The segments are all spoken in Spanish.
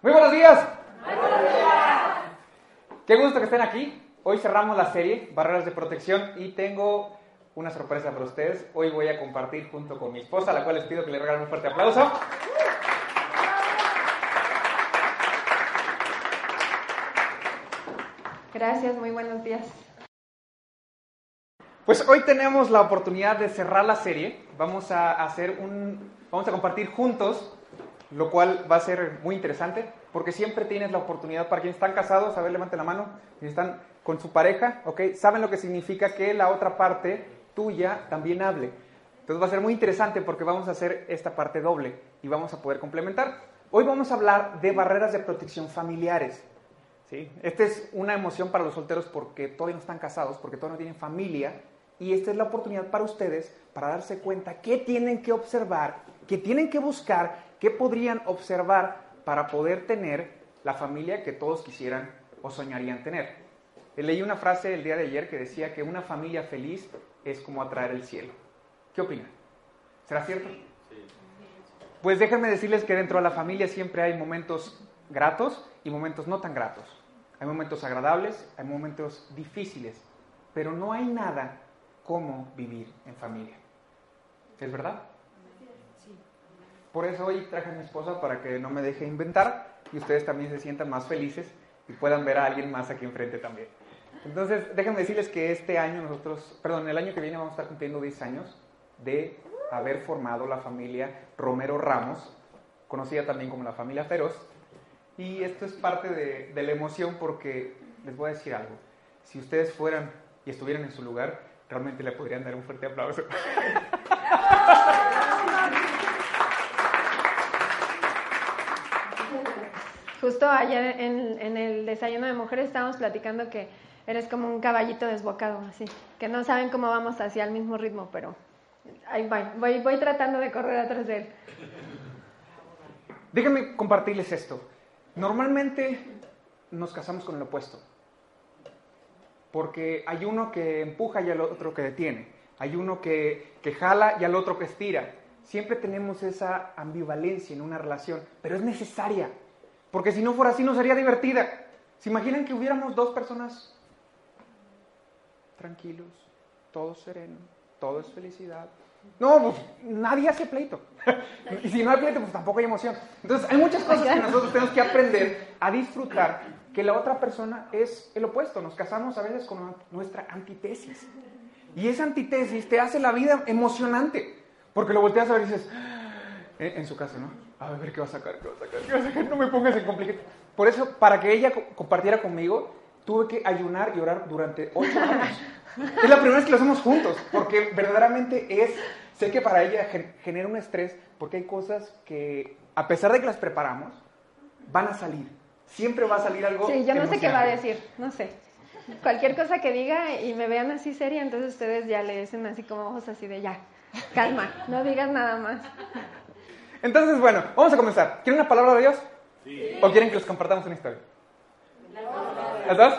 Muy buenos días. buenos días. Qué gusto que estén aquí. Hoy cerramos la serie Barreras de Protección y tengo una sorpresa para ustedes. Hoy voy a compartir junto con mi esposa, a la cual les pido que le regalen un fuerte aplauso. Gracias, muy buenos días. Pues hoy tenemos la oportunidad de cerrar la serie. Vamos a hacer un, vamos a compartir juntos, lo cual va a ser muy interesante, porque siempre tienes la oportunidad para quienes están casados, a ver, levanten la mano, si están con su pareja, ¿ok? Saben lo que significa que la otra parte tuya también hable. Entonces va a ser muy interesante porque vamos a hacer esta parte doble y vamos a poder complementar. Hoy vamos a hablar de barreras de protección familiares. ¿sí? Esta es una emoción para los solteros porque todavía no están casados, porque todavía no tienen familia y esta es la oportunidad para ustedes para darse cuenta qué tienen que observar, qué tienen que buscar, qué podrían observar para poder tener la familia que todos quisieran o soñarían tener. Leí una frase el día de ayer que decía que una familia feliz es como atraer el cielo. ¿Qué opinan? ¿Será cierto? Pues déjenme decirles que dentro de la familia siempre hay momentos gratos y momentos no tan gratos. Hay momentos agradables, hay momentos difíciles, pero no hay nada cómo vivir en familia. ¿Es verdad? Por eso hoy traje a mi esposa para que no me deje inventar y ustedes también se sientan más felices y puedan ver a alguien más aquí enfrente también. Entonces, déjenme decirles que este año nosotros, perdón, el año que viene vamos a estar cumpliendo 10 años de haber formado la familia Romero Ramos, conocida también como la familia Feroz. Y esto es parte de, de la emoción porque les voy a decir algo. Si ustedes fueran y estuvieran en su lugar, realmente le podrían dar un fuerte aplauso. Justo ayer en, el desayuno de mujeres estábamos platicando que eres como un caballito desbocado, así, que no saben cómo vamos hacia el mismo ritmo, pero ahí voy, voy, tratando de correr atrás de él. Déjenme compartirles esto. Normalmente nos casamos con el opuesto porque hay uno que empuja y al otro que detiene, hay uno que, que jala y al otro que estira. Siempre tenemos esa ambivalencia en una relación, pero es necesaria, porque si no fuera así no sería divertida. ¿Se imaginan que hubiéramos dos personas tranquilos, todo sereno, todo es felicidad? No, pues nadie hace pleito. y si no hay pleito, pues tampoco hay emoción. Entonces hay muchas cosas que nosotros tenemos que aprender a disfrutar que la otra persona es el opuesto. Nos casamos a veces con nuestra antítesis. Y esa antítesis te hace la vida emocionante. Porque lo volteas a ver y dices, eh, en su casa, ¿no? A ver qué va a sacar, qué va a sacar, qué va a sacar, no me pongas en complicado. Por eso, para que ella compartiera conmigo, tuve que ayunar y orar durante ocho años. Es la primera vez que lo hacemos juntos, porque verdaderamente es, sé que para ella genera un estrés, porque hay cosas que, a pesar de que las preparamos, van a salir siempre va a salir algo. Sí, yo no sé qué va a decir, no sé. Cualquier cosa que diga y me vean así seria, entonces ustedes ya le dicen así como ojos así de ya, calma, no digas nada más. Entonces, bueno, vamos a comenzar. ¿Quieren una palabra de Dios? Sí. ¿O quieren que les compartamos una historia? ¿Las dos?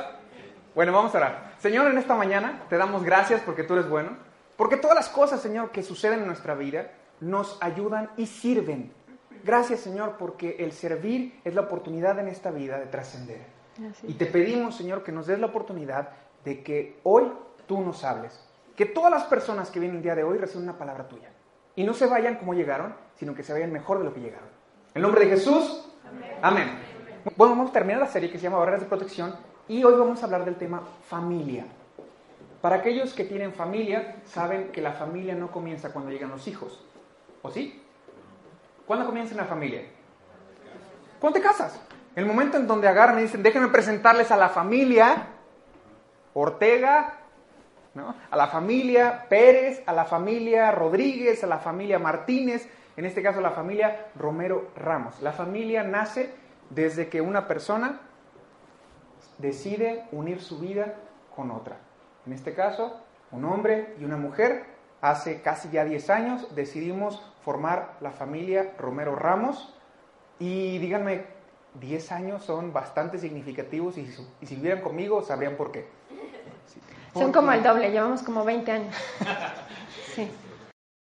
Bueno, vamos a orar. Señor, en esta mañana te damos gracias porque tú eres bueno, porque todas las cosas, Señor, que suceden en nuestra vida nos ayudan y sirven Gracias Señor porque el servir es la oportunidad en esta vida de trascender. Y te pedimos Señor que nos des la oportunidad de que hoy tú nos hables. Que todas las personas que vienen el día de hoy reciban una palabra tuya. Y no se vayan como llegaron, sino que se vayan mejor de lo que llegaron. En nombre de Jesús. Amén. Bueno, vamos a terminar la serie que se llama Barreras de Protección y hoy vamos a hablar del tema familia. Para aquellos que tienen familia, saben que la familia no comienza cuando llegan los hijos. ¿O sí? ¿Cuándo comienza una familia? ¿Cuándo te casas? El momento en donde agarran y dicen, déjenme presentarles a la familia Ortega, a la familia Pérez, a la familia Rodríguez, a la familia Martínez, en este caso la familia Romero Ramos. La familia nace desde que una persona decide unir su vida con otra. En este caso, un hombre y una mujer, hace casi ya 10 años decidimos formar la familia Romero Ramos. Y díganme, 10 años son bastante significativos y, si vivieran conmigo sabrían por qué. Son como el doble, llevamos como 20 años. Sí.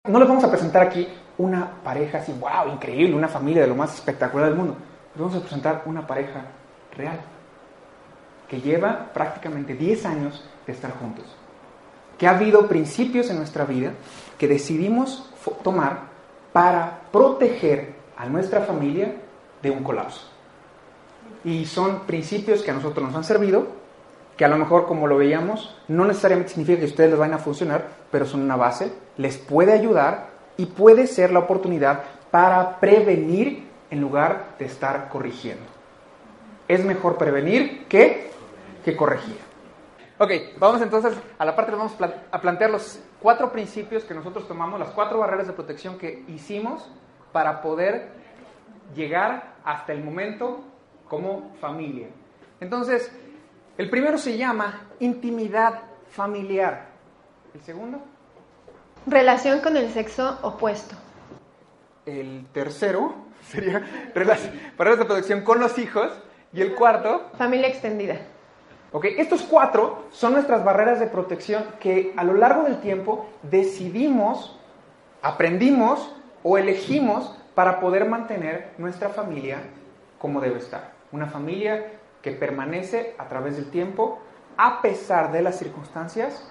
No les vamos a presentar aquí una pareja así, wow, increíble, una familia de lo más espectacular del mundo. les vamos a presentar una pareja real que lleva prácticamente 10 años de estar juntos. Que ha habido principios en nuestra vida que decidimos tomar para proteger a nuestra familia de un colapso. Y son principios que a nosotros nos han servido, que a lo mejor como lo veíamos, no necesariamente significa que ustedes les vayan a funcionar, pero son una base, les puede ayudar y puede ser la oportunidad para prevenir en lugar de estar corrigiendo. Es mejor prevenir que, que corregir. Ok, vamos entonces a la parte, vamos a plantear los cuatro principios que nosotros tomamos, las cuatro barreras de protección que hicimos para poder llegar hasta el momento como familia. Entonces, el primero se llama intimidad familiar. ¿El segundo? Relación con el sexo opuesto. El tercero sería barreras de protección con los hijos. Y el cuarto... Familia extendida. Ok, estos cuatro son nuestras barreras de protección que a lo largo del tiempo decidimos, aprendimos o elegimos para poder mantener nuestra familia como debe estar. Una familia que permanece a través del tiempo a pesar de las circunstancias,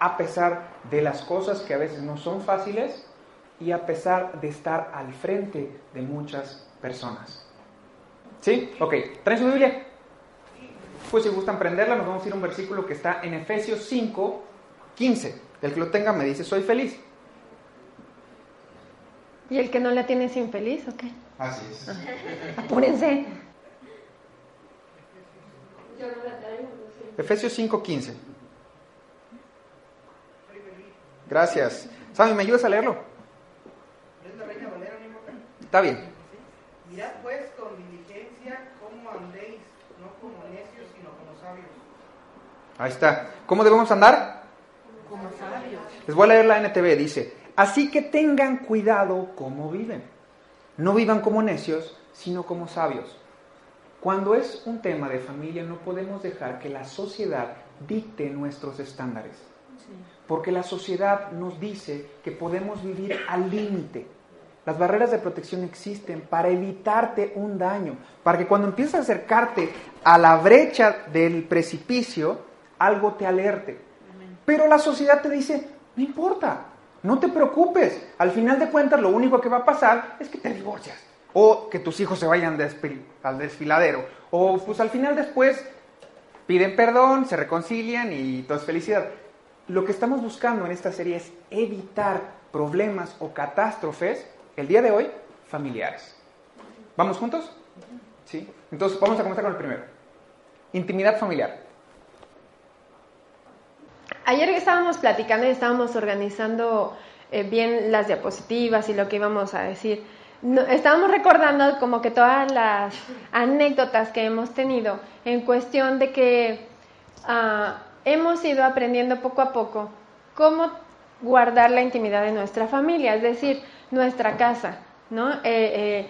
a pesar de las cosas que a veces no son fáciles y a pesar de estar al frente de muchas personas. ¿Sí? Ok, ¿traen su Biblia? Pues si gustan prenderla, nos vamos a ir a un versículo que está en Efesios 5, 15. El que lo tenga me dice, soy feliz. ¿Y el que no la tiene es infeliz o qué? Así es. Apúrense. Efesios 5:15. Gracias. Sammy, ¿me ayudas a leerlo? Está bien. Mirad pues con diligencia cómo andéis, no como necios, sino como sabios. Ahí está. ¿Cómo debemos andar? Como sabios. Les voy a leer la NTV. Dice, Así que tengan cuidado cómo viven. No vivan como necios, sino como sabios. Cuando es un tema de familia no podemos dejar que la sociedad dicte nuestros estándares. Porque la sociedad nos dice que podemos vivir al límite. Las barreras de protección existen para evitarte un daño, para que cuando empieces a acercarte a la brecha del precipicio, algo te alerte. Pero la sociedad te dice, no importa, no te preocupes. Al final de cuentas, lo único que va a pasar es que te divorcias. O que tus hijos se vayan al desfiladero. O pues al final después piden perdón, se reconcilian y todo es felicidad. Lo que estamos buscando en esta serie es evitar problemas o catástrofes, el día de hoy, familiares. ¿Vamos juntos? ¿Sí? Entonces vamos a comenzar con el primero. Intimidad familiar. Ayer estábamos platicando y estábamos organizando eh, bien las diapositivas y lo que íbamos a decir. Estábamos recordando como que todas las anécdotas que hemos tenido en cuestión de que ah, hemos ido aprendiendo poco a poco cómo guardar la intimidad de nuestra familia, es decir, nuestra casa, ¿no? Eh, eh,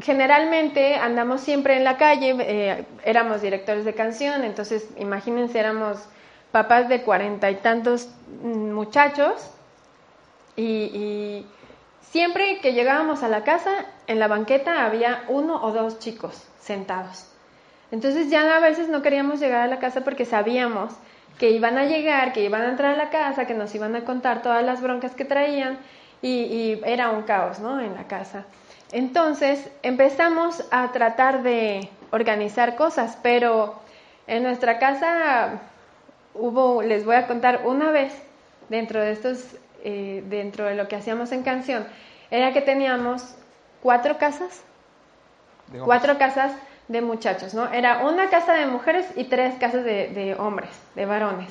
generalmente andamos siempre en la calle, éramos directores de canción, entonces imagínense, éramos papás de cuarenta y tantos muchachos y, siempre que llegábamos a la casa, en la banqueta había uno o dos chicos sentados. Entonces ya a veces no queríamos llegar a la casa porque sabíamos que iban a llegar, que iban a entrar a la casa, que nos iban a contar todas las broncas que traían y, era un caos, ¿no? En la casa. Entonces empezamos a tratar de organizar cosas, pero en nuestra casa hubo, les voy a contar una vez dentro de estos, eh, dentro de lo que hacíamos en canción, era que teníamos cuatro casas, cuatro casas de muchachos, ¿no? Era una casa de mujeres y tres casas de, hombres, de varones.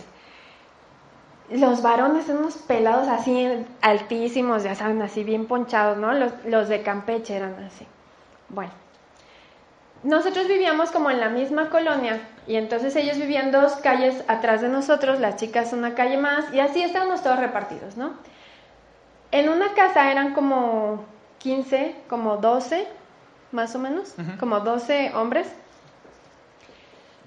Los varones son unos pelados así altísimos, ya saben, así bien ponchados, ¿no? Los, los de Campeche eran así. Bueno, nosotros vivíamos como en la misma colonia y entonces ellos vivían dos calles atrás de nosotros, las chicas una calle más y así estábamos todos repartidos, ¿no? En una casa eran como 15, como 12, más o menos, como 12 hombres.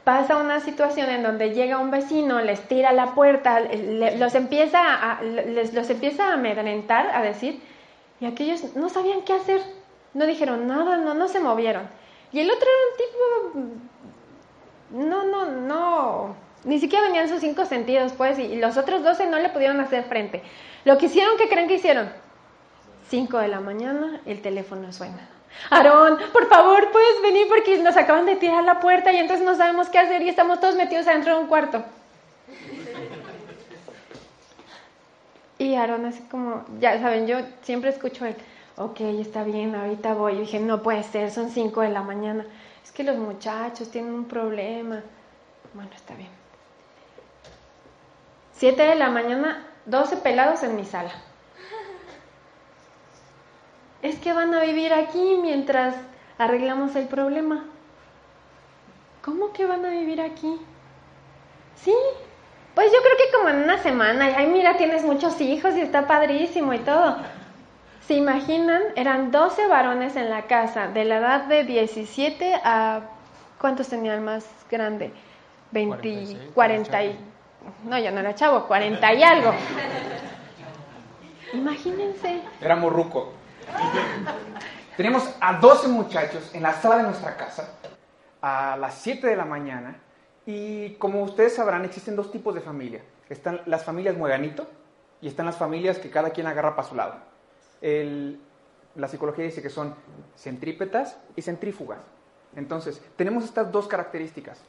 Pasa una situación en donde llega un vecino, les tira la puerta, los, empieza a, les, los empieza a amedrentar, a decir, y aquellos no sabían qué hacer, no dijeron nada, no, no se movieron. Y el otro era un tipo, no, no, no, ni siquiera venían sus cinco sentidos, pues, y los otros doce no le pudieron hacer frente. Lo que hicieron, ¿qué creen que hicieron? Cinco de la mañana, el teléfono suena. Aarón, por favor, puedes venir porque nos acaban de tirar la puerta y entonces no sabemos qué hacer y estamos todos metidos adentro de un cuarto. Y Aarón así como, ya saben, yo siempre escucho el, ok, está bien, ahorita voy. Y dije, no puede ser, son cinco de la mañana. Es que los muchachos tienen un problema. Bueno, está bien. Siete de la mañana, doce pelados en mi sala. Es que van a vivir aquí mientras arreglamos el problema. ¿Cómo que van a vivir aquí? Sí, pues yo creo que como en una semana, ay, mira, tienes muchos hijos y está padrísimo y todo. ¿Se imaginan? Eran 12 varones en la casa, de la edad de 17 a... ¿Cuántos tenían más grande? 20, 40 y... No, ya no era chavo, 40 y algo. Imagínense. Era morruco. Tenemos a 12 muchachos en la sala de nuestra casa a las 7 de la mañana y como ustedes sabrán existen dos tipos de familia. Están las familias mueganito y están las familias que cada quien agarra para su lado. El, la psicología dice que son centrípetas y centrífugas. Entonces, tenemos estas dos características.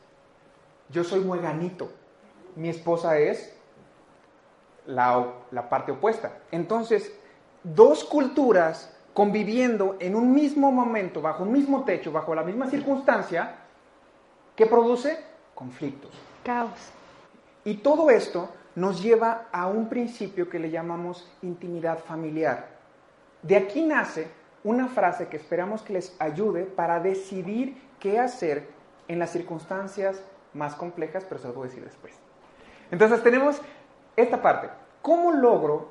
Yo soy mueganito, mi esposa es la, la parte opuesta. Entonces, dos culturas conviviendo en un mismo momento, bajo un mismo techo, bajo la misma circunstancia, ¿qué produce? Conflictos. Caos. Y todo esto nos lleva a un principio que le llamamos intimidad familiar. De aquí nace una frase que esperamos que les ayude para decidir qué hacer en las circunstancias más complejas, pero se lo voy a decir después. Entonces tenemos esta parte. ¿Cómo logro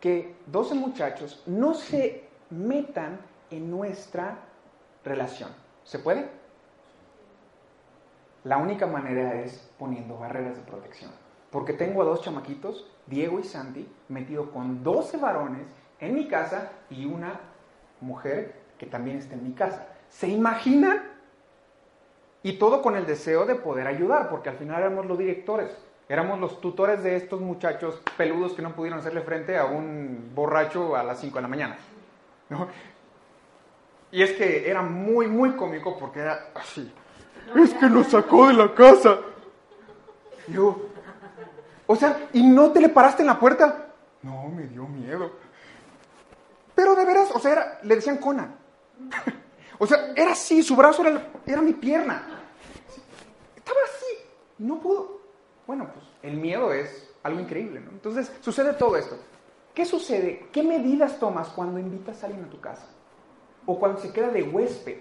que 12 muchachos no se metan en nuestra relación? ¿Se puede? La única manera es poniendo barreras de protección. Porque tengo a dos chamaquitos, Diego y Santi, metido con 12 varones en mi casa y una mujer que también está en mi casa. ¿Se imaginan? Y todo con el deseo de poder ayudar, porque al final éramos los directores, éramos los tutores de estos muchachos peludos que no pudieron hacerle frente a un borracho a las 5 de la mañana. ¿no? Y es que era muy, muy cómico porque era así. Es que nos sacó de la casa. Yo, o sea, ¿y no te le paraste en la puerta? No, me dio miedo. Pero de veras, o sea, era- le decían Conan. O sea, era así, su brazo era, mi pierna. Estaba así, no pudo. Bueno, pues el miedo es algo increíble, ¿no? Entonces, sucede todo esto. ¿Qué sucede? ¿Qué medidas tomas cuando invitas a alguien a tu casa? O cuando se queda de huésped.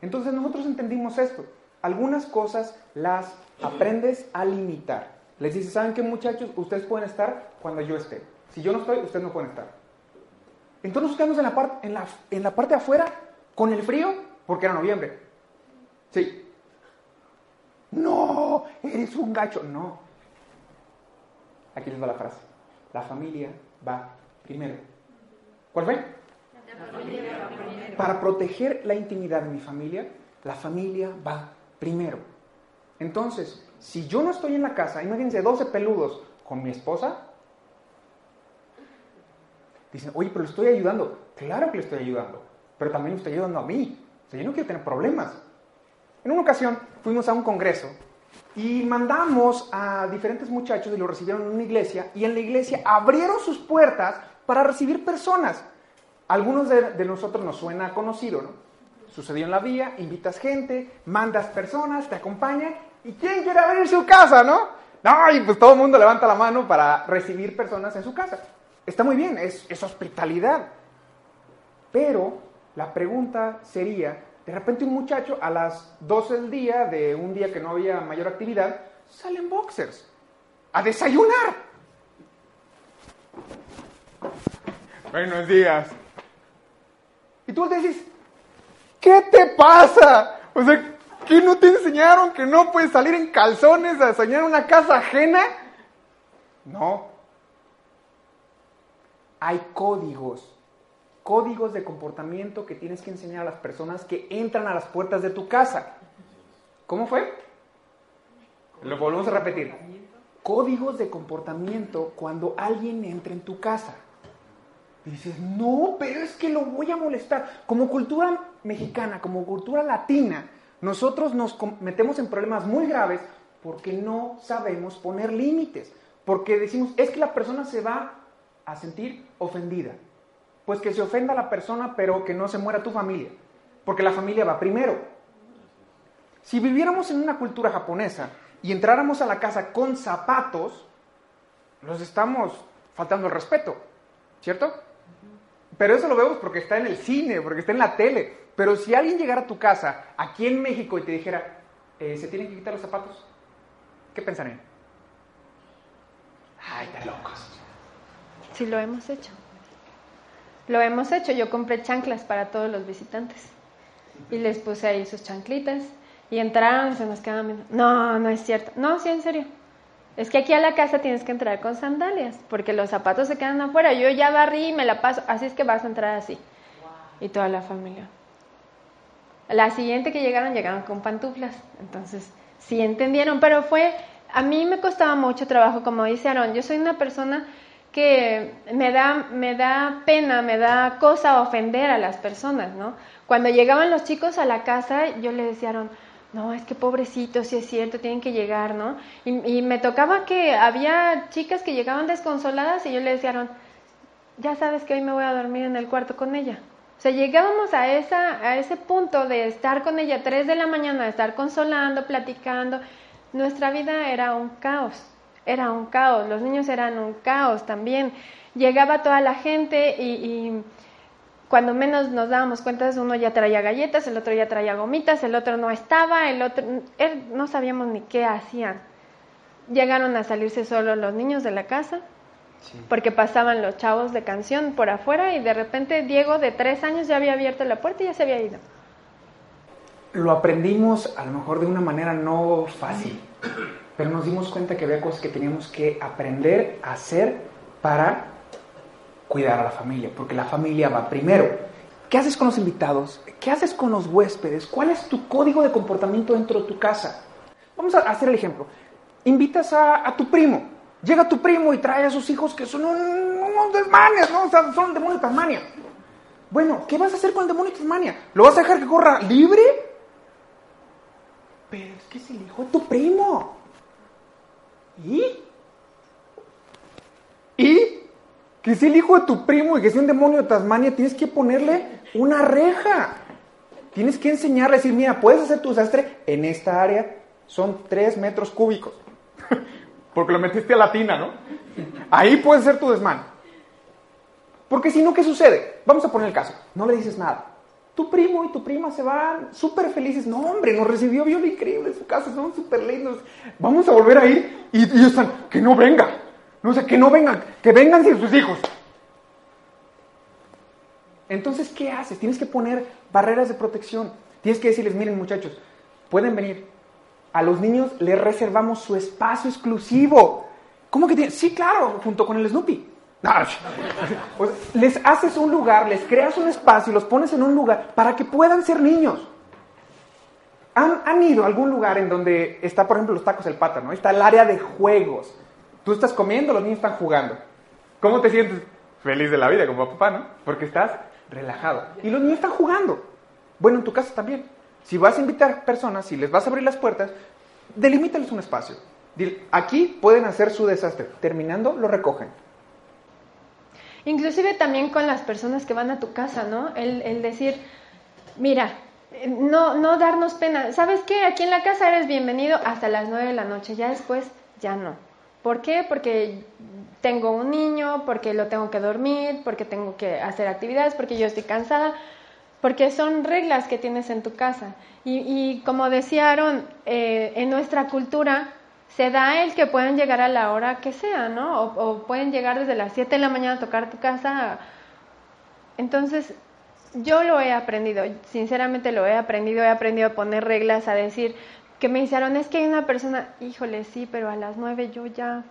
Entonces nosotros entendimos esto. Algunas cosas las aprendes a limitar. Les dices, ¿saben qué muchachos? Ustedes pueden estar cuando yo esté. Si yo no estoy, ustedes no pueden estar. Entonces nos quedamos en la, par- en, la, la parte de afuera con el frío, porque era noviembre. Sí. No, eres un gacho. No. Aquí les va la frase. La familia va primero. ¿Cuál fue? Para proteger la intimidad de mi familia, la familia va primero. Entonces, si yo no estoy en la casa, imagínense 12 peludos con mi esposa, dicen, oye, pero le estoy ayudando. Claro que le estoy ayudando, pero también le estoy ayudando a mí. O sea, yo no quiero tener problemas. En una ocasión fuimos a un congreso y mandamos a diferentes muchachos y los recibieron en una iglesia y en la iglesia abrieron sus puertas para recibir personas. Algunos de, de nosotros nos suena conocido, ¿no? Sucedió en la vía, invitas gente, mandas personas, te acompañan y ¿quién quiere abrir su casa, no? No, y pues todo el mundo levanta la mano para recibir personas en su casa. Está muy bien, es, es hospitalidad. Pero la pregunta sería, de repente un muchacho a las 12 del día, de un día que no había mayor actividad, sale en boxers a desayunar. Buenos días. Y tú te dices, ¿qué te pasa? O sea, ¿qué no te enseñaron que no puedes salir en calzones a desayunar una casa ajena? No. Hay códigos códigos de comportamiento que tienes que enseñar a las personas que entran a las puertas de tu casa. ¿Cómo fue? Lo volvemos a repetir. Códigos de comportamiento cuando alguien entra en tu casa. Dices, no, pero es que lo voy a molestar. Como cultura mexicana, como cultura latina, nosotros nos metemos en problemas muy graves porque no sabemos poner límites. Porque decimos, es que la persona se va a sentir ofendida. Pues que se ofenda a la persona, pero que no se muera tu familia. Porque la familia va primero. Si viviéramos en una cultura japonesa y entráramos a la casa con zapatos, nos estamos faltando el respeto, ¿cierto? Pero eso lo vemos porque está en el cine, porque está en la tele. Pero si alguien llegara a tu casa aquí en México y te dijera, eh, ¿se tienen que quitar los zapatos? ¿Qué pensarían? Ay, te locos. Sí, lo hemos hecho. Lo hemos hecho. Yo compré chanclas para todos los visitantes. Y les puse ahí sus chanclitas. Y entraron y se nos quedaban. No, no es cierto. No, sí, en serio. Es que aquí a la casa tienes que entrar con sandalias, porque los zapatos se quedan afuera. Yo ya barrí y me la paso, así es que vas a entrar así. Y toda la familia. La siguiente que llegaron, llegaron con pantuflas. Entonces, sí entendieron, pero fue, a mí me costaba mucho trabajo, como dice Aaron, yo soy una persona que me da, me da pena, me da cosa ofender a las personas, ¿no? Cuando llegaban los chicos a la casa, yo le decía no, es que pobrecito, si es cierto, tienen que llegar, ¿no? Y, me tocaba que había chicas que llegaban desconsoladas y yo le decía, ya sabes que hoy me voy a dormir en el cuarto con ella. O sea, llegábamos a, esa, a ese punto de estar con ella tres de la mañana, de estar consolando, platicando. Nuestra vida era un caos, era un caos, los niños eran un caos también. Llegaba toda la gente y cuando menos nos dábamos cuenta, uno ya traía galletas, el otro ya traía gomitas, el otro no estaba, el otro, no sabíamos ni qué hacían. Llegaron a salirse solo los niños de la casa, porque pasaban los chavos de canción por afuera y de repente Diego de tres años ya había abierto la puerta y ya se había ido. Lo aprendimos a lo mejor de una manera no fácil, pero nos dimos cuenta que había cosas que teníamos que aprender a hacer para cuidar a la familia, porque la familia va primero. ¿Qué haces con los invitados? ¿Qué haces con los huéspedes? ¿Cuál es tu código de comportamiento dentro de tu casa? Vamos a hacer el ejemplo. Invitas a, tu primo. Llega tu primo y trae a sus hijos que son unos desmanes, ¿no? O sea, son el demonio de Tasmania. Bueno, ¿qué vas a hacer con el demonio de Tasmania? ¿Lo vas a dejar que corra libre? Pero es que es el hijo de tu primo. ¿Y? ¿Y? que es el hijo de tu primo y que es un demonio de Tasmania, tienes que ponerle una reja. Tienes que enseñarle, decir, mira, puedes hacer tu desastre en esta área, son tres metros cúbicos. Porque lo metiste a la tina, ¿no? Ahí puedes hacer tu desmán. Porque si no, ¿qué sucede? Vamos a poner el caso. No le dices nada. Tu primo y tu prima se van súper felices. No, hombre, nos recibió viola increíble en su casa, son súper lindos. Vamos a volver a ir. Y ellos están, que no venga. No sé, que no vengan, que vengan sin sus hijos. Entonces, ¿qué haces? Tienes que poner barreras de protección. Tienes que decirles, miren muchachos, pueden venir. A los niños les reservamos su espacio exclusivo. ¿Cómo que tienen? Sí, claro, junto con el Snoopy. Pues, les haces un lugar, les creas un espacio y los pones en un lugar para que puedan ser niños. ¿Han, han ido a algún lugar en donde está, por ejemplo, los tacos del pata, ¿no? Está el área de juegos Tú estás comiendo, los niños están jugando. ¿Cómo te sientes? Feliz de la vida como papá, ¿no? Porque estás relajado. Y los niños están jugando. Bueno, en tu casa también. Si vas a invitar personas, si les vas a abrir las puertas, delimítales un espacio. Aquí pueden hacer su desastre. Terminando, lo recogen. Inclusive también con las personas que van a tu casa, ¿no? El, decir, mira, no, no darnos pena. ¿Sabes qué? Aquí en la casa eres bienvenido hasta las nueve de la noche. Ya después, ya no. ¿Por qué? Porque tengo un niño, porque lo tengo que dormir, porque tengo que hacer actividades, porque yo estoy cansada, porque son reglas que tienes en tu casa. Y, como decía Aaron, eh, en nuestra cultura se da el que pueden llegar a la hora que sea, ¿no? O, pueden llegar desde las 7 de la mañana a tocar tu casa. Entonces, yo lo he aprendido, sinceramente lo he aprendido, he aprendido a poner reglas, a decir, que me hicieron, es que hay una persona, híjole, sí, pero a las nueve yo ya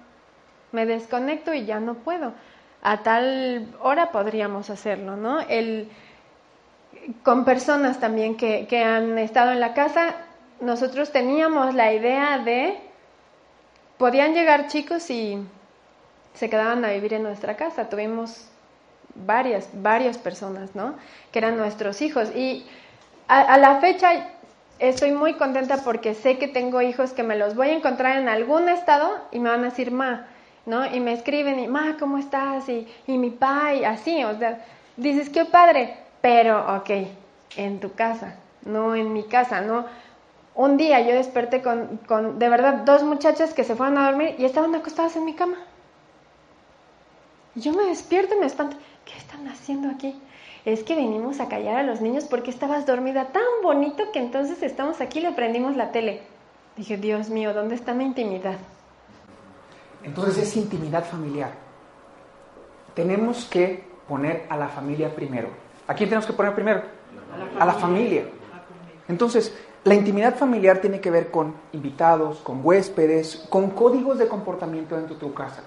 me desconecto y ya no puedo. a tal hora podríamos hacerlo, ¿no? El, con personas también que, que han estado en la casa, nosotros teníamos la idea de, podían llegar chicos y se quedaban a vivir en nuestra casa. Tuvimos varias, varias personas, ¿no? Que eran nuestros hijos. Y a, la fecha estoy muy contenta porque sé que tengo hijos que me los voy a encontrar en algún estado y me van a decir, ma, ¿no? Y me escriben, y, ma, ¿cómo estás? Y, y mi pa, y así, o sea, dices, qué padre, pero, ok, en tu casa, no en mi casa, ¿no? Un día yo desperté con, con, de verdad, dos muchachas que se fueron a dormir y estaban acostadas en mi cama. Y yo me despierto y me espanto. ¿Qué están haciendo aquí? Es que venimos a callar a los niños porque estabas dormida tan bonito que entonces estamos aquí y le prendimos la tele. Dije, Dios mío, ¿dónde está mi intimidad? Entonces es intimidad familiar. Tenemos que poner a la familia primero. ¿A quién tenemos que poner primero? A la familia. Entonces, la intimidad familiar tiene que ver con invitados, con huéspedes, con códigos de comportamiento dentro de tu casa.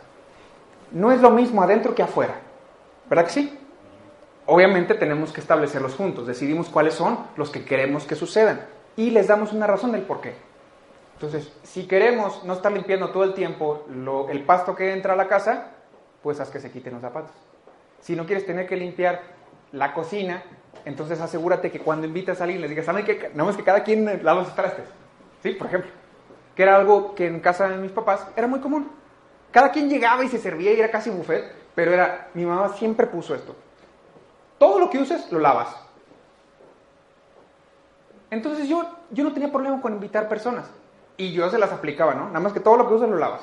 No es lo mismo adentro que afuera. ¿Verdad que sí? Obviamente tenemos que establecerlos juntos, decidimos cuáles son los que queremos que sucedan y les damos una razón del por qué. Entonces, si queremos no estar limpiando todo el tiempo el pasto que entra a la casa, pues haz que se quiten los zapatos. Si no quieres tener que limpiar la cocina, entonces asegúrate que cuando invitas a alguien les digas, ¿saben qué? Nada más que cada quien lava los trastes. ¿Sí? Por ejemplo. Que era algo que en casa de mis papás era muy común. Cada quien llegaba y se servía y era casi buffet, pero era, mi mamá siempre puso esto. Todo lo que uses, lo lavas. Entonces yo, yo no tenía problema con invitar personas. Y yo se las aplicaba, ¿no? Nada más que todo lo que usas, lo lavas.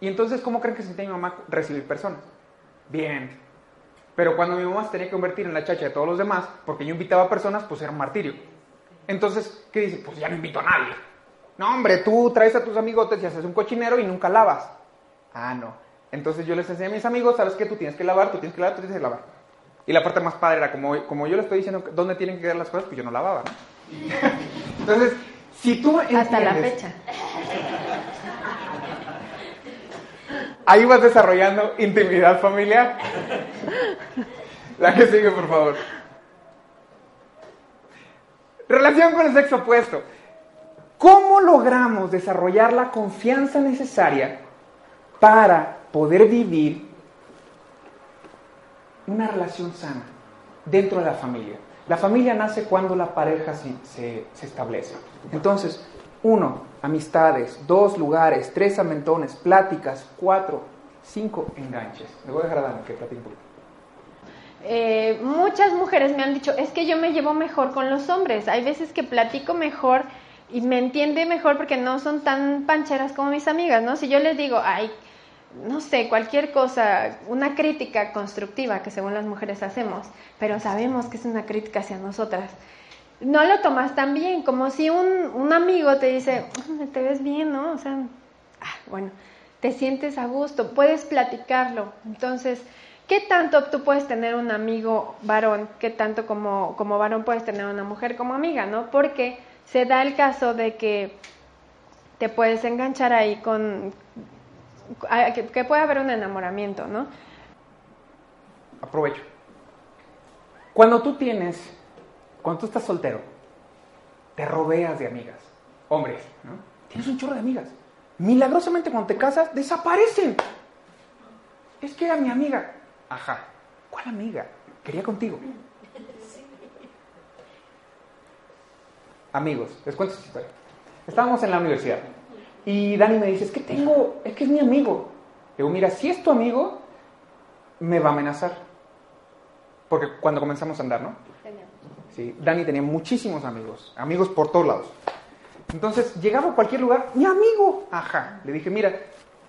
Y entonces, ¿cómo creen que sentía mi mamá recibir personas? Bien. Pero cuando mi mamá se tenía que convertir en la chacha de todos los demás, porque yo invitaba a personas, pues era un martirio. Entonces, ¿qué dice? Pues ya no invito a nadie. No, hombre, tú traes a tus amigotes y haces un cochinero y nunca lavas. Ah, no. Entonces yo les enseñé a mis amigos, ¿sabes qué? Tú tienes que lavar, tú tienes que lavar, tú tienes que lavar. Y la parte más padre era, como, como yo le estoy diciendo dónde tienen que quedar las cosas, pues yo no lavaba, ¿no? Entonces, si tú entiendes, Hasta la fecha. Ahí vas desarrollando intimidad familiar. La que sigue, por favor. Relación con el sexo opuesto. ¿Cómo logramos desarrollar la confianza necesaria para poder vivir una relación sana dentro de la familia? La familia nace cuando la pareja se, se, se establece. Entonces, uno, amistades. Dos, lugares. Tres, amentones. Pláticas. Cuatro, cinco, enganches. Me voy a dejar a Dani que platique un. Eh, muchas mujeres me han dicho, es que yo me llevo mejor con los hombres. Hay veces que platico mejor y me entiende mejor porque no son tan pancheras como mis amigas, ¿no? Si yo les digo, ay, no sé, cualquier cosa, una crítica constructiva que según las mujeres hacemos, pero sabemos que es una crítica hacia nosotras, no lo tomas tan bien, como si un, un amigo te dice, te ves bien, ¿no? O sea, ah, bueno, te sientes a gusto, puedes platicarlo. Entonces, ¿qué tanto tú puedes tener un amigo varón? ¿Qué tanto como, como varón puedes tener una mujer como amiga, ¿no? Porque se da el caso de que te puedes enganchar ahí con, que, que puede haber un enamoramiento, ¿no? Aprovecho. Cuando tú tienes, cuando tú estás soltero, te rodeas de amigas, hombres, ¿no? Tienes un chorro de amigas. Milagrosamente cuando te casas, desaparecen. Es que era mi amiga. Ajá. ¿Cuál amiga? Quería contigo. Amigos, les cuento esta historia. Estábamos en la universidad y Dani me dice, es que tengo, es que es mi amigo. Le digo, mira, si es tu amigo, me va a amenazar. Porque cuando comenzamos a andar, ¿no? Dani tenía muchísimos amigos, amigos por todos lados. Entonces, llegaba a cualquier lugar, mi amigo. Ajá. Le dije, mira,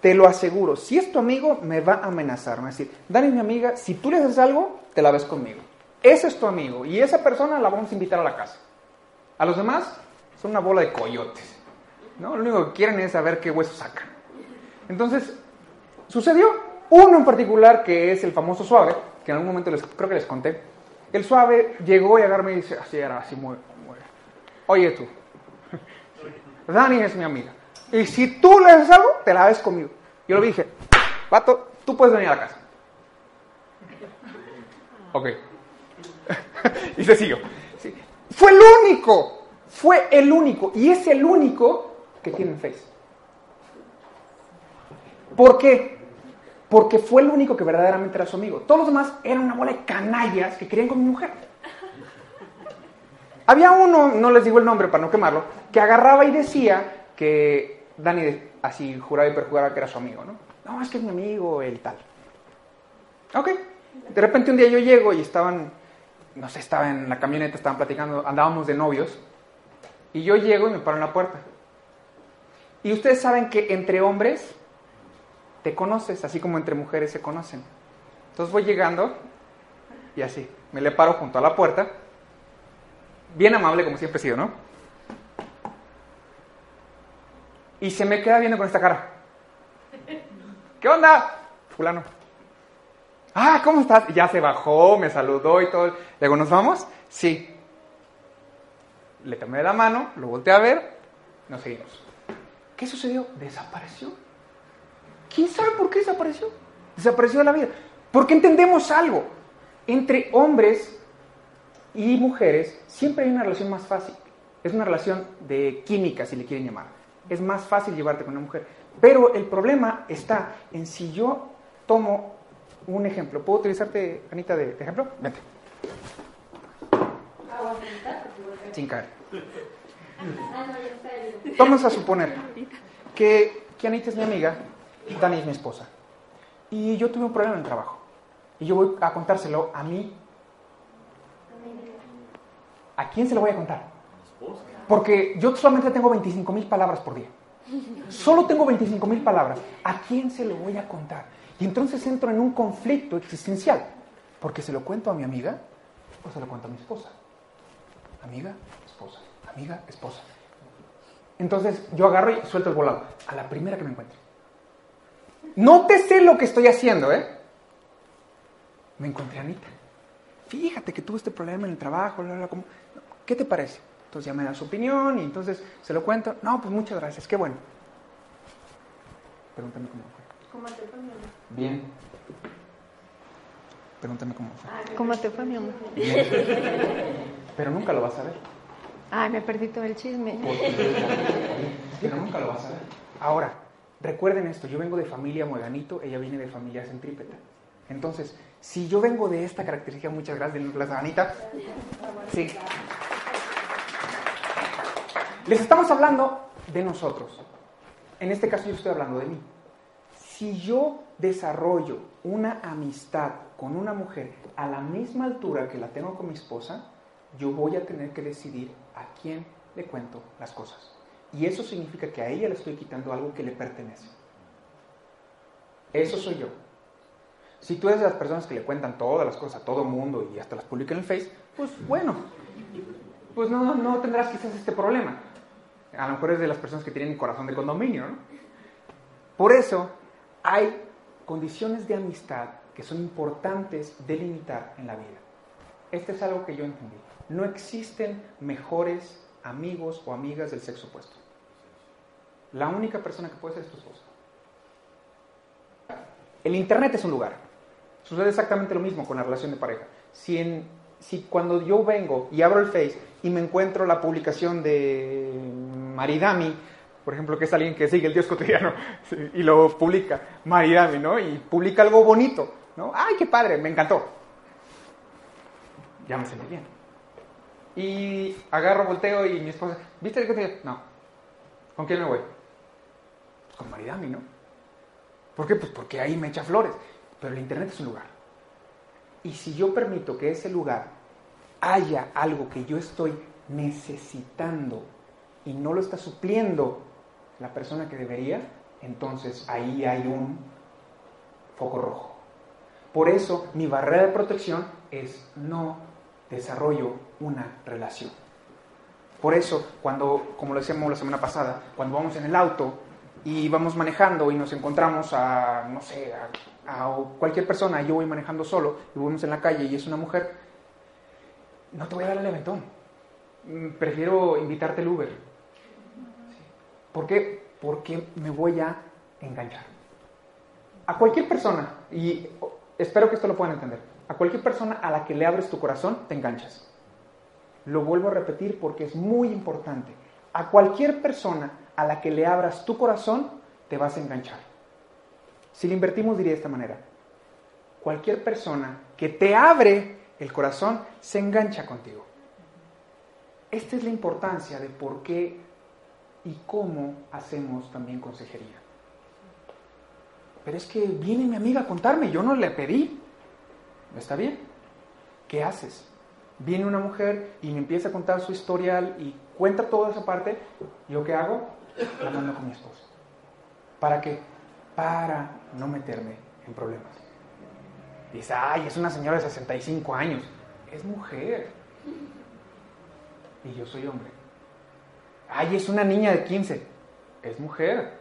te lo aseguro, si es tu amigo, me va a amenazar. Me va a decir, Dani mi amiga, si tú le haces algo, te la ves conmigo. Ese es tu amigo y esa persona la vamos a invitar a la casa. A los demás son una bola de coyotes. ¿no? Lo único que quieren es saber qué hueso sacan. Entonces, sucedió uno en particular que es el famoso suave, que en algún momento les, creo que les conté. El suave llegó y agarrarme y dice, así era, así muy. Oye tú, Dani es mi amiga. Y si tú le haces algo, te la ves conmigo. Yo le dije, vato, tú puedes venir a la casa. Ok. y se siguió. Sí. Fue el único. Fue el único. Y es el único que tiene Face. ¿Por qué? Porque fue el único que verdaderamente era su amigo. Todos los demás eran una bola de canallas que querían con mi mujer. Había uno, no les digo el nombre para no quemarlo, que agarraba y decía que Dani así juraba y perjuraba que era su amigo, ¿no? No, es que es mi amigo, el tal. Ok. De repente un día yo llego y estaban, no sé, estaba en la camioneta, estaban platicando, andábamos de novios, y yo llego y me paro en la puerta. Y ustedes saben que entre hombres te conoces, así como entre mujeres se conocen. Entonces voy llegando y así, me le paro junto a la puerta, bien amable como siempre he sido, ¿no? Y se me queda viendo con esta cara. ¿Qué onda? Fulano. Ah, ¿cómo estás? Ya se bajó, me saludó y todo. Le ¿nos vamos? Sí. Le tomé la mano, lo volteé a ver, nos seguimos. ¿Qué sucedió? Desapareció. ¿Quién sabe por qué desapareció? Desapareció de la vida. Porque entendemos algo. Entre hombres y mujeres siempre hay una relación más fácil. Es una relación de química, si le quieren llamar. Es más fácil llevarte con una mujer. Pero el problema está en si yo tomo un ejemplo. ¿Puedo utilizarte, Anita, de, ejemplo? Vente. Sin caer. Vamos a suponer que, que Anita es mi amiga Dani es mi esposa. Y yo tuve un problema en el trabajo. Y yo voy a contárselo a mí. ¿A quién se lo voy a contar? Porque yo solamente tengo 25 mil palabras por día. Solo tengo 25 mil palabras. ¿A quién se lo voy a contar? Y entonces entro en un conflicto existencial. Porque se lo cuento a mi amiga o se lo cuento a mi esposa. Amiga, esposa. Amiga, esposa. Entonces yo agarro y suelto el volado. A la primera que me encuentre. Nótese lo que estoy haciendo, ¿eh? Me encontré a Anita. Fíjate que tuve este problema en el trabajo, ¿qué te parece? Entonces ya me da su opinión y entonces se lo cuento. No, pues muchas gracias, qué bueno. Pregúntame cómo fue. ¿Cómo te fue, mi amor? Bien. Pregúntame cómo fue. ¿Cómo te fue, mi amor? Bien. Pero nunca lo vas a ver. Ay, me perdí todo el chisme. Pero nunca lo vas a ver. Ahora, Recuerden esto, yo vengo de familia Moeganito, ella viene de familia centrípeta. Entonces, si yo vengo de esta característica, muchas gracias, la Anita. Sí. Les estamos hablando de nosotros. En este caso yo estoy hablando de mí. Si yo desarrollo una amistad con una mujer a la misma altura que la tengo con mi esposa, yo voy a tener que decidir a quién le cuento las cosas. Y eso significa que a ella le estoy quitando algo que le pertenece. Eso soy yo. Si tú eres de las personas que le cuentan todas las cosas a todo mundo y hasta las publican en el Face, pues bueno, pues no, no tendrás quizás este problema. A lo mejor es de las personas que tienen corazón de condominio, ¿no? Por eso hay condiciones de amistad que son importantes delimitar en la vida. Este es algo que yo entendí. No existen mejores amigos o amigas del sexo opuesto. La única persona que puede ser es tu esposa. El Internet es un lugar. Sucede exactamente lo mismo con la relación de pareja. Si, cuando yo vengo y abro el Face y me encuentro la publicación de Maridami, por ejemplo, que es alguien que sigue el Dios cotidiano y lo publica, Maridami, ¿no? Y publica algo bonito, ¿no? ¡Ay, qué padre! Me encantó. Ya me sentí bien. Y agarro, volteo y mi esposa, ¿viste el cotidiano? No. ¿Con quién me voy? Pues con Maridami, ¿no? ¿Por qué? Pues porque ahí me echa flores. Pero el Internet es un lugar. Y si yo permito que ese lugar haya algo que yo estoy necesitando y no lo está supliendo la persona que debería, entonces ahí hay un foco rojo. Por eso mi barrera de protección es no desarrollo una relación. Por eso, cuando, como lo decíamos la semana pasada, cuando vamos en el auto y vamos manejando y nos encontramos a, no sé, a, cualquier persona, yo voy manejando solo y vamos en la calle y es una mujer, no te voy a dar el aventón. Mm, prefiero invitarte el Uber. ¿Por qué? Porque me voy a enganchar. A cualquier persona, y espero que esto lo puedan entender, A cualquier persona a la que le abres tu corazón, te enganchas. Lo vuelvo a repetir porque es muy importante. A cualquier persona a la que le abras tu corazón, te vas a enganchar. Si lo invertimos, diría de esta manera. Cualquier persona que te abre el corazón, se engancha contigo. Esta es la importancia de por qué y cómo hacemos también consejería. Pero es que viene mi amiga a contarme, yo no le pedí. ¿Está bien? ¿Qué haces? Viene una mujer y me empieza a contar su historial y cuenta toda esa parte. ¿Yo qué hago? La mando con mi esposo. ¿Para qué? Para no meterme en problemas. Dice, ay, es una señora de 65 años. Es mujer. Y yo soy hombre. Ay, es una niña de 15. Es mujer.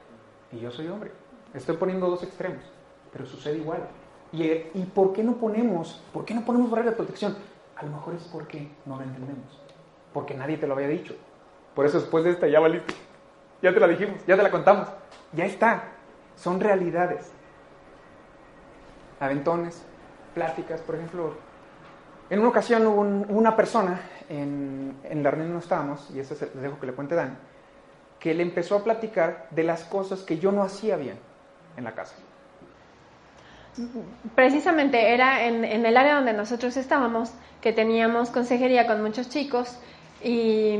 Y yo soy hombre. Estoy poniendo dos extremos. Pero sucede igual. ¿Y, y por qué no ponemos, por qué no ponemos barrera de protección? A lo mejor es porque no lo entendemos. Porque nadie te lo había dicho. Por eso después de esta ya valiste. Ya te la dijimos, ya te la contamos. Ya está. Son realidades. Aventones, pláticas, por ejemplo. En una ocasión hubo una persona, en, en la reunión no estábamos, y eso les dejo que le cuente Dan, que le empezó a platicar de las cosas que yo no hacía bien en la casa. Precisamente era en, el área donde nosotros estábamos, que teníamos consejería con muchos chicos y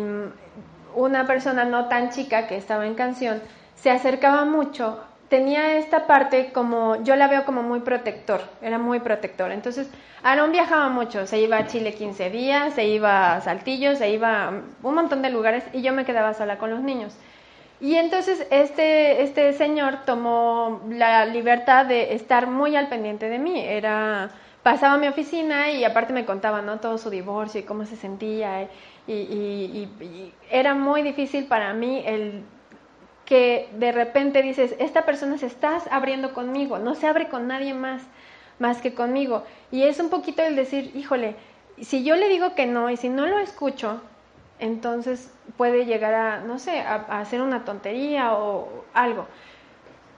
una persona no tan chica que estaba en canción se acercaba mucho tenía esta parte como, yo la veo como muy protector, era muy protector. Entonces, Aarón viajaba mucho, se iba a Chile 15 días, se iba a Saltillo, se iba a un montón de lugares y yo me quedaba sola con los niños. Y entonces este, este señor tomó la libertad de estar muy al pendiente de mí. Era, pasaba a mi oficina y aparte me contaba ¿no? todo su divorcio y cómo se sentía. y, era muy difícil para mí el que de repente dices, esta persona se está abriendo conmigo, no se abre con nadie más, más que conmigo. Y es un poquito el decir, híjole, si yo le digo que no y si no lo escucho, entonces puede llegar a, no sé, a, hacer una tontería o algo.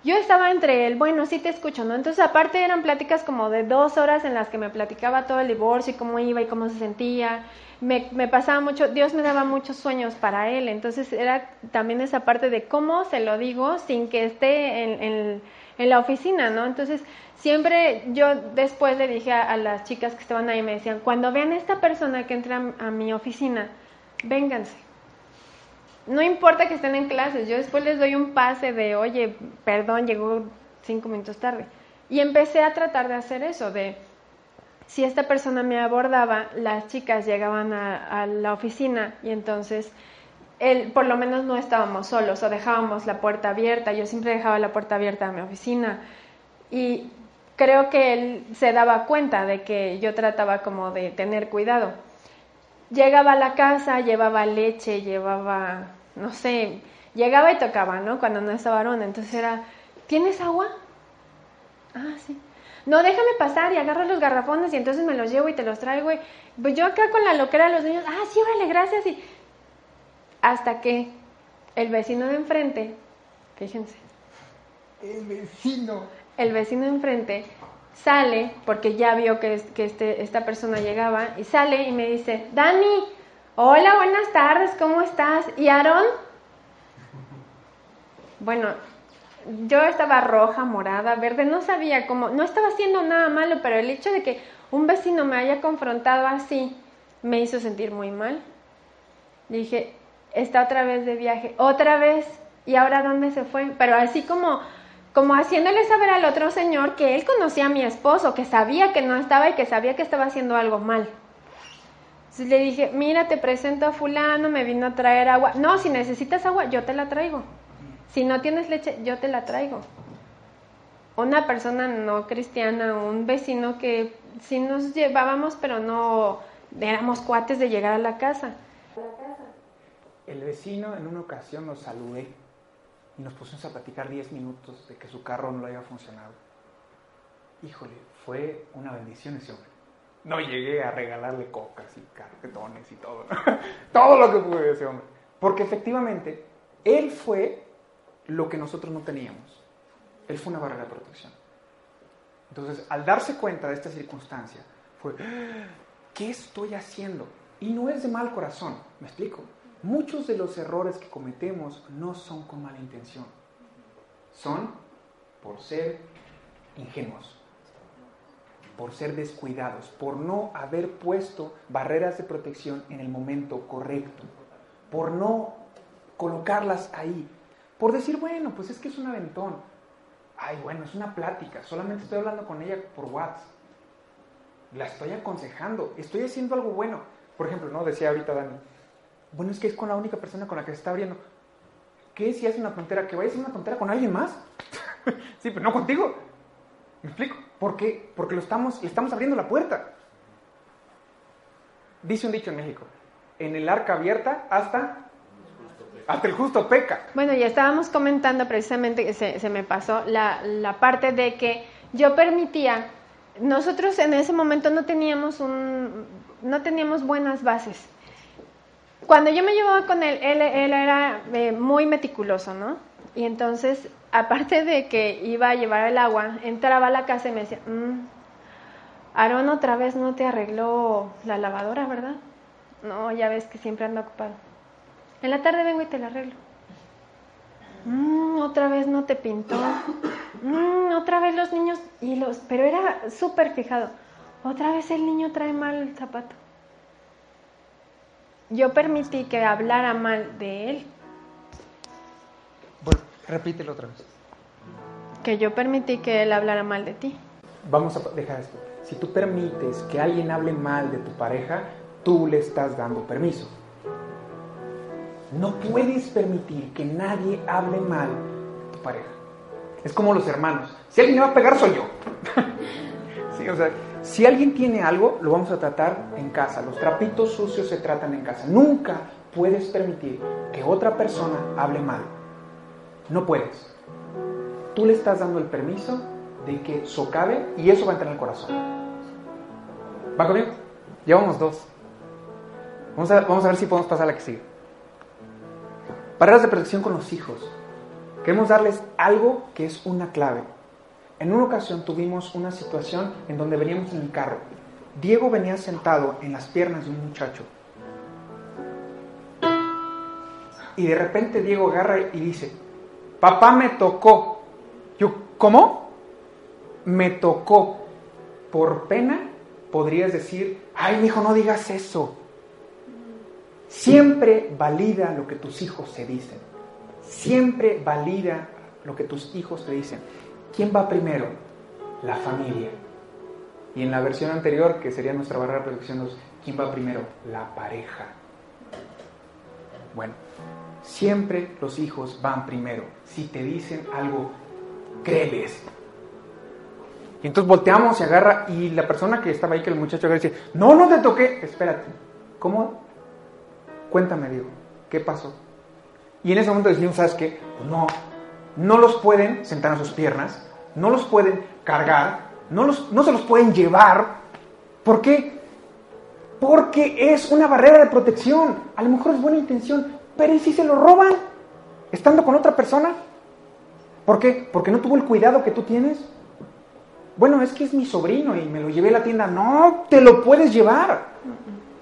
Yo estaba entre el, bueno, sí te escucho, ¿no? Entonces, aparte eran pláticas como de dos horas en las que me platicaba todo el divorcio y cómo iba y cómo se sentía me, me, pasaba mucho, Dios me daba muchos sueños para él, entonces era también esa parte de cómo se lo digo sin que esté en, la oficina, ¿no? Entonces siempre yo después le dije a, las chicas que estaban ahí, me decían, cuando vean a esta persona que entra a, mi oficina, vénganse. No importa que estén en clases, yo después les doy un pase de, oye, perdón, llegó cinco minutos tarde. Y empecé a tratar de hacer eso, de si esta persona me abordaba, las chicas llegaban a, la oficina y entonces él, por lo menos no estábamos solos o dejábamos la puerta abierta. Yo siempre dejaba la puerta abierta a mi oficina y creo que él se daba cuenta de que yo trataba como de tener cuidado. Llegaba a la casa, llevaba leche, llevaba, no sé, llegaba y tocaba, ¿no? Cuando no estaba varón. Entonces era, ¿tienes agua? Ah, sí no, déjame pasar y agarro los garrafones y entonces me los llevo y te los traigo. Y, pues yo acá con la loquera de los niños, ah, sí, órale, gracias. Y hasta que el vecino de enfrente, fíjense. El vecino. El vecino de enfrente sale, porque ya vio que, que este, esta persona llegaba, y sale y me dice, Dani, hola, buenas tardes, ¿cómo estás? ¿Y Aarón? Bueno, yo estaba roja, morada, verde, no sabía cómo, no estaba haciendo nada malo, pero el hecho de que un vecino me haya confrontado así me hizo sentir muy mal. Dije, está otra vez de viaje, otra vez, ¿y ahora dónde se fue? Pero así como, como haciéndole saber al otro señor que él conocía a mi esposo, que sabía que no estaba y que sabía que estaba haciendo algo mal. Entonces le dije, mira, te presento a fulano, me vino a traer agua. No, si necesitas agua, yo te la traigo. Si no tienes leche, yo te la traigo. Una persona no cristiana, un vecino que sí nos llevábamos, pero no éramos cuates de llegar a la casa. El vecino en una ocasión nos saludé y nos pusimos a platicar 10 minutos de que su carro no había funcionado. Híjole, fue una bendición ese hombre. No llegué a regalarle cocas y carpetones y todo, todo lo que pude ese hombre. Porque efectivamente, él fue lo que nosotros no teníamos. Él fue una barrera de protección. Entonces, al darse cuenta de esta circunstancia, fue, ¿qué estoy haciendo? Y no es de mal corazón, ¿me explico? Muchos de los errores que cometemos no son con mala intención, son por ser ingenuos, por ser descuidados, por no haber puesto barreras de protección en el momento correcto, por no colocarlas ahí, por decir, bueno, pues es que es un aventón, ay, bueno, es una plática, solamente estoy hablando con ella por WhatsApp, la estoy aconsejando, estoy haciendo algo bueno. Por ejemplo, ¿no? Decía ahorita Dani, bueno, es que es con la única persona con la que se está abriendo. ¿Qué si hace una tontera? ¿Que vaya a una tontera con alguien más? sí, pero no contigo. ¿Me explico? ¿Por qué? Porque lo estamos, le estamos abriendo la puerta. Dice un dicho en México, en el arca abierta hasta hasta el justo peca. Bueno, ya estábamos comentando precisamente, que se, se me pasó la, la, parte de que yo permitía, nosotros en ese momento no teníamos, un, no teníamos buenas bases. Cuando yo me llevaba con él, él, era eh, muy meticuloso, ¿no? Y entonces, aparte de que iba a llevar el agua, entraba a la casa y me decía, mmm, Aarón otra vez no te arregló la lavadora, ¿verdad? No, ya ves que siempre anda ocupado. En la tarde vengo y te la arreglo. Mm, otra vez no te pintó. Mm, otra vez los niños y los, pero era súper fijado. Otra vez el niño trae mal el zapato. Yo permití que hablara mal de él. Bueno, repítelo otra vez. Que yo permití que él hablara mal de ti. Vamos a dejar esto. Si tú permites que alguien hable mal de tu pareja, tú le estás dando permiso. No puedes permitir que nadie hable mal de tu pareja. Es como los hermanos. Si alguien me va a pegar, soy yo. sí, o sea, si alguien tiene algo, lo vamos a tratar en casa. Los trapitos sucios se tratan en casa. Nunca puedes permitir que otra persona hable mal. No puedes. Tú le estás dando el permiso de que socave y eso va a entrar en el corazón. ¿Va conmigo? Llevamos dos. Vamos a, vamos a ver si podemos pasar a la que sigue. Barreras de protección con los hijos. Queremos darles algo que es una clave. En una ocasión tuvimos una situación en donde veníamos en el carro. Diego venía sentado en las piernas de un muchacho. Y de repente Diego agarra y dice, papá me tocó. Yo, ¿cómo? Me tocó. Por pena podrías decir, ay, hijo, no digas eso. Siempre valida lo que tus hijos te dicen. Siempre valida lo que tus hijos te dicen. ¿Quién va primero? La familia. Y en la versión anterior, que sería nuestra barrera de protección, ¿quién va primero? La pareja. Bueno, siempre los hijos van primero. Si te dicen algo, créeles. Y entonces volteamos y agarra, y la persona que estaba ahí, que el muchacho agarra dice, no, no te toqué, espérate. ¿Cómo? Cuéntame, digo, ¿qué pasó? Y en ese momento decimos, ¿sabes qué? Pues no, no los pueden sentar a sus piernas, no los pueden cargar, no, los, no se los pueden llevar. ¿Por qué? Porque es una barrera de protección. A lo mejor es buena intención, pero ¿y si se lo roban? Estando con otra persona. ¿Por qué? Porque no tuvo el cuidado que tú tienes. Bueno, es que es mi sobrino y me lo llevé a la tienda. No, te lo puedes llevar.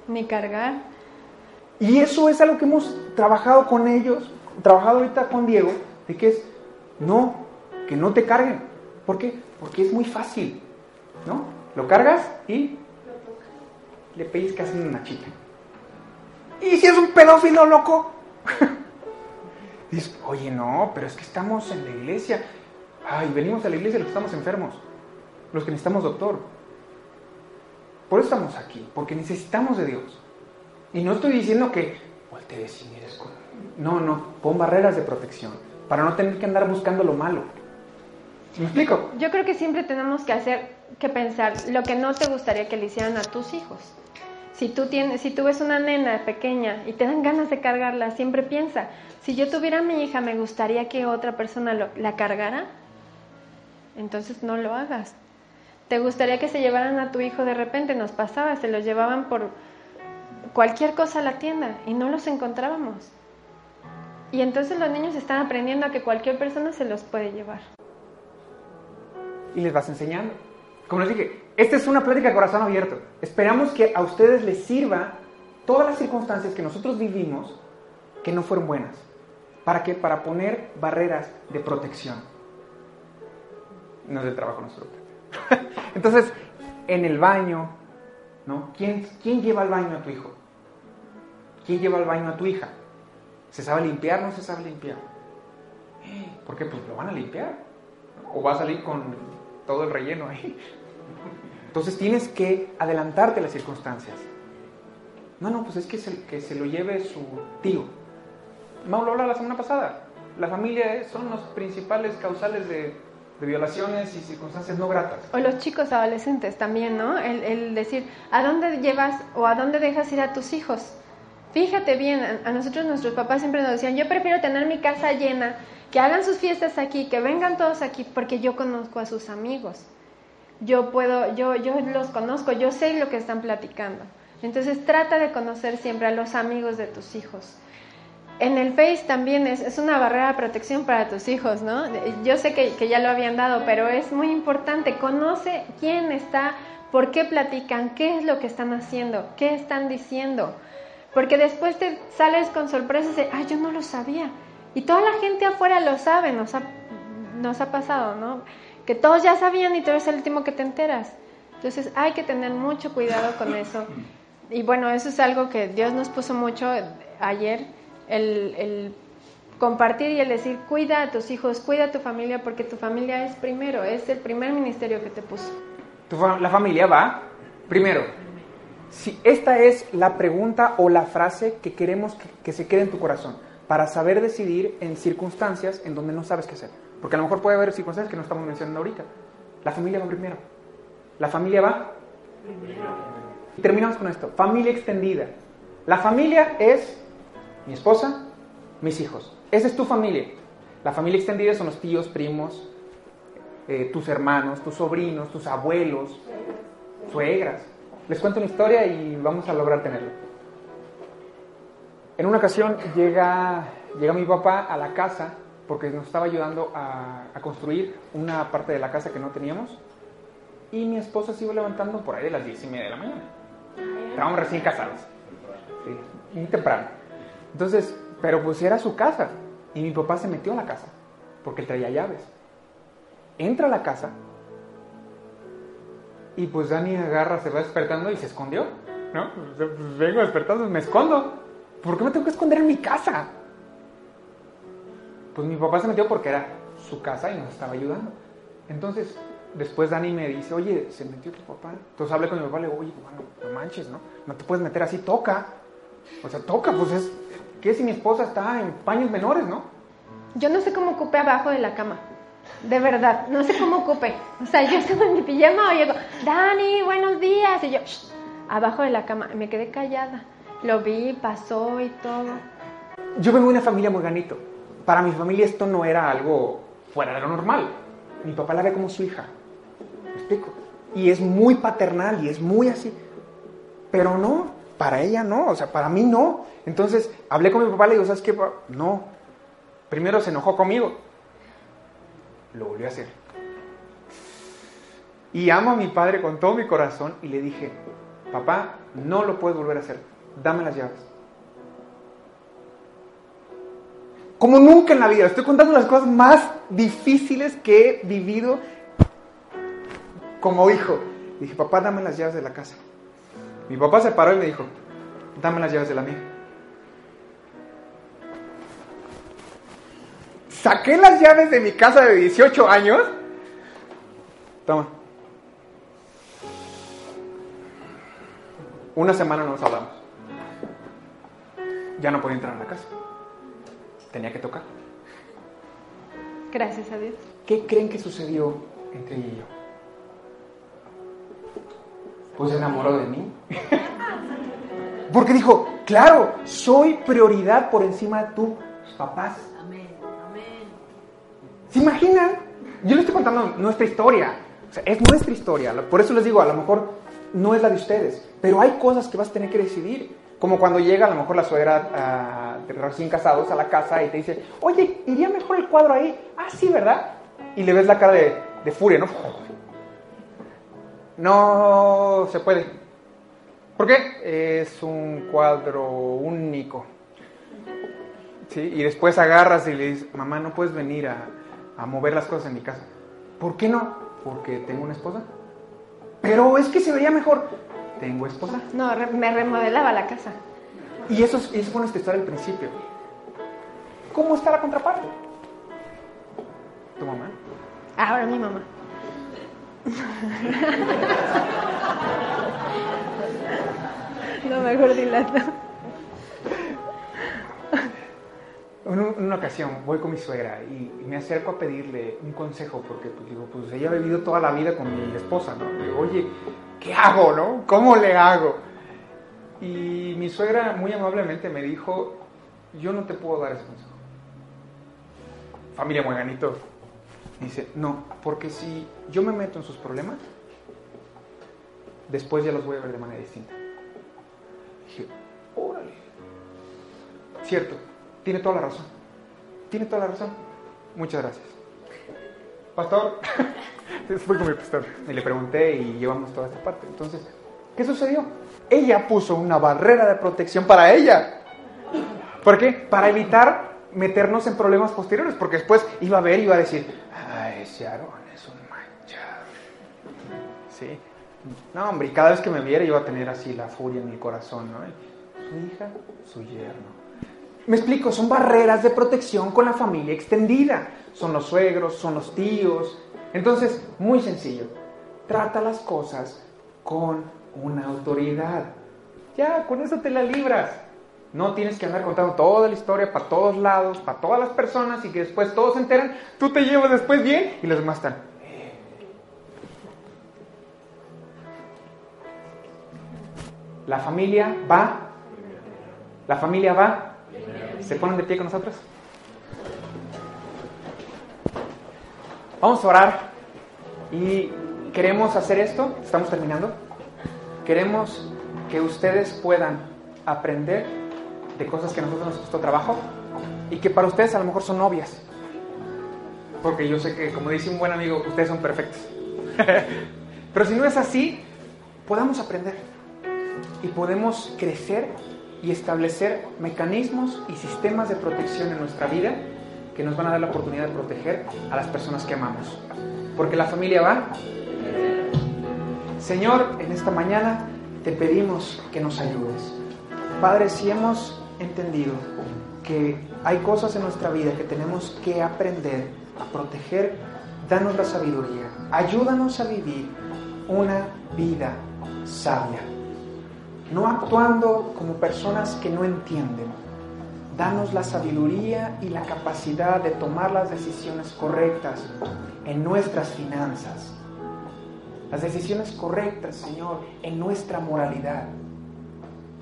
Ni cargar. Y eso es algo que hemos trabajado con ellos, trabajado ahorita con Diego, de que es, no, que no te carguen. ¿Por qué? Porque es muy fácil, ¿no? Lo cargas y le pellizcas una chica. ¿Y si es un pedófilo, loco? Dices, oye, no, pero es que estamos en la iglesia. Ay, venimos a la iglesia los que estamos enfermos, los que necesitamos doctor. Por eso estamos aquí, porque necesitamos de Dios. Y no estoy diciendo que con... No, no, pon barreras de protección para no tener que andar buscando lo malo. ¿Me explico? Yo creo que siempre tenemos que hacer, que pensar lo que no te gustaría que le hicieran a tus hijos. Si tú, tienes, si tú ves una nena pequeña y te dan ganas de cargarla, siempre piensa, si yo tuviera a mi hija, me gustaría que otra persona la cargara, entonces no lo hagas. ¿Te gustaría que se llevaran a tu hijo de repente? Nos pasaba, se los llevaban por cualquier cosa a la tienda y no los encontrábamos. Y entonces los niños están aprendiendo a que cualquier persona se los puede llevar. Y les vas enseñando. Como les dije, esta es una plática de corazón abierto. Esperamos que a ustedes les sirva todas las circunstancias que nosotros vivimos que no fueron buenas. ¿Para qué? Para poner barreras de protección. No es del trabajo nuestro. Entonces, en el baño, ¿no? ¿Quién, ¿Quién lleva al baño a tu hijo? ¿Quién lleva al baño a tu hija? ¿Se sabe limpiar no se sabe limpiar? ¿Por qué? Pues lo van a limpiar. O va a salir con todo el relleno ahí. Entonces tienes que adelantarte a las circunstancias. No, no, pues es que se, que se lo lleve su tío. Mau lo hablaba la semana pasada. La familia son los principales causales de, de violaciones y circunstancias no gratas. O los chicos adolescentes también, ¿no? El, decir, ¿a dónde llevas o a dónde dejas ir a tus hijos? Fíjate bien, a nosotros nuestros papás siempre nos decían, yo prefiero tener mi casa llena, que hagan sus fiestas aquí, que vengan todos aquí, porque yo conozco a sus amigos. Yo puedo, yo, yo los conozco, yo sé lo que están platicando. Entonces trata de conocer siempre a los amigos de tus hijos en el Face también es, una barrera de protección para tus hijos, ¿no? Yo sé que, que, ya lo habían dado, pero es muy importante. Conoce quién está, por qué platican, qué es lo que están haciendo, qué están diciendo. Porque después te sales con sorpresas de, ah, yo no lo sabía. Y toda la gente afuera lo sabe, nos ha, nos ha pasado, ¿no? Que todos ya sabían y tú eres el último que te enteras. Entonces hay que tener mucho cuidado con eso. Y bueno, eso es algo que Dios nos puso mucho ayer el, el, compartir y el decir, cuida a tus hijos, cuida a tu familia, porque tu familia es primero, es el primer ministerio que te puso. Tu, la familia va primero. Si esta es la pregunta o la frase que queremos que, se quede en tu corazón, para saber decidir en circunstancias en donde no sabes qué hacer. Porque a lo mejor puede haber circunstancias que no estamos mencionando ahorita. La familia va primero. La familia va terminamos con esto. Familia extendida. La familia es mi esposa, mis hijos. Esa es tu familia. La familia extendida son los tíos, primos, eh, tus hermanos, tus sobrinos, tus abuelos, suegras. Les cuento una historia y vamos a lograr tenerlo. En una ocasión llega, llega mi papá a la casa porque nos estaba ayudando a, construir una parte de la casa que no teníamos. Y mi esposa se iba levantando por ahí de las diez y media de la mañana. Estábamos recién casados. Sí, muy temprano. Entonces, pero pues era su casa. Y mi papá se metió a la casa, porque traía llaves. Entra a la casa. Y pues Dani agarra, se va despertando y se escondió. ¿No? Pues vengo despertando, me escondo. ¿Por qué me tengo que esconder en mi casa? Pues mi papá se metió porque era su casa y nos estaba ayudando. Entonces, después Dani me dice, oye, se metió tu papá. Entonces hablé con mi papá, le digo, oye, bueno, no manches, ¿no? No te puedes meter así, toca. O sea, toca, pues es, ¿Qué si mi esposa está en paños menores, no? Yo no sé cómo ocupé abajo de la cama. De verdad, no sé cómo ocupé. O sea, yo estaba en mi pijama y llego, Dani, buenos días. Y yo, abajo de la cama. Me quedé callada. Lo vi, pasó y todo. Yo vengo de una familia muy ganito. Para mi familia esto no era algo fuera de lo normal. Mi papá la ve como su hija. ¿Me explico? Y es muy paternal y es muy así. Pero no, para ella no, o sea, para mí no. Entonces hablé con mi papá, le digo, ¿sabes qué? No. Primero se enojó conmigo. Lo volvió a hacer. Y amo a mi padre con todo mi corazón y le dije, papá, no lo puedes volver a hacer. Dame las llaves. Como nunca en la vida. Estoy contando las cosas más difíciles que he vivido como hijo. Dije, papá, dame las llaves de la casa. Mi papá se paró y me dijo, dame las llaves de la mía. Saqué las llaves de mi casa de 18 años. Toma. Una semana no nos hablamos. Ya no podía entrar a la casa. Tenía que tocar. Gracias a Dios. ¿Qué creen que sucedió entre ella y yo? pues se enamoró de mí. Porque dijo, claro, soy prioridad por encima de tus papás. Amén, amén. ¿Se imaginan? Yo les estoy contando nuestra historia. O sea, es nuestra historia. Por eso les digo, a lo mejor no es la de ustedes. Pero hay cosas que vas a tener que decidir. Como cuando llega a lo mejor la suegra uh, recién casados a la casa y te dice, oye, iría mejor el cuadro ahí. Ah, sí, ¿verdad? Y le ves la cara de, de furia, ¿no? No se puede. ¿Por qué? Es un cuadro único. ¿Sí? Y después agarras y le dices, mamá, no puedes venir a, a mover las cosas en mi casa. ¿Por qué no? Porque tengo una esposa. Pero es que se vería mejor. Tengo esposa. No, re- me remodelaba la casa. Y eso es, es bueno estar al principio. ¿Cómo está la contraparte? ¿Tu mamá? Ahora mi mamá. no, mejor dilato. En un- en una ocasión voy con mi suegra y, me acerco a pedirle un consejo porque pues, digo, pues ella ha vivido toda la vida con mi esposa, ¿no? Oye, ¿qué hago, no? ¿Cómo le hago? Y mi suegra muy amablemente me dijo, yo no te puedo dar ese consejo. Familia Mueganito. Dice, no, porque si yo me meto en sus problemas, después ya los voy a ver de manera distinta. Dije, órale. Cierto, tiene toda la razón. Tiene toda la razón. Muchas gracias. Pastor, fui con mi pastor y le pregunté y llevamos toda esta parte. Entonces, ¿qué sucedió? Ella puso una barrera de protección para ella. ¿Por qué? Para evitar meternos en problemas posteriores, porque después iba a ver y iba a decir, ah, ese Aarón es un manchado. Sí. No, hombre, y cada vez que me viera iba a tener así la furia en mi corazón, ¿no? Su hija, su yerno. Me explico, son barreras de protección con la familia extendida. Son los suegros, son los tíos. Entonces, muy sencillo. Trata las cosas con una autoridad. Ya, con eso te la libras. No tienes que andar contando toda la historia para todos lados, para todas las personas y que después todos se enteran. Tú te llevas después bien y los demás están. La familia va. La familia va. ¿Se ponen de pie con nosotros? Vamos a orar y queremos hacer esto. Estamos terminando. Queremos que ustedes puedan aprender de cosas que nosotros nos costó trabajo y que para ustedes a lo mejor son obvias. Porque yo sé que, como dice un buen amigo, ustedes son perfectos. Pero si no es así, podamos aprender y podemos crecer y establecer mecanismos y sistemas de protección en nuestra vida que nos van a dar la oportunidad de proteger a las personas que amamos. Porque la familia va. Señor, en esta mañana te pedimos que nos ayudes. Padre, si hemos entendido que hay cosas en nuestra vida que tenemos que aprender a proteger, danos la sabiduría. Ayúdanos a vivir una vida sabia no actuando como personas que no entienden. Danos la sabiduría y la capacidad de tomar las decisiones correctas en nuestras finanzas. Las decisiones correctas, Señor, en nuestra moralidad.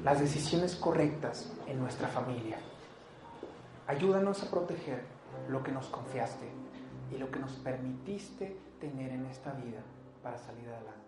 Las decisiones correctas en nuestra familia. Ayúdanos a proteger lo que nos confiaste y lo que nos permitiste tener en esta vida para salir adelante.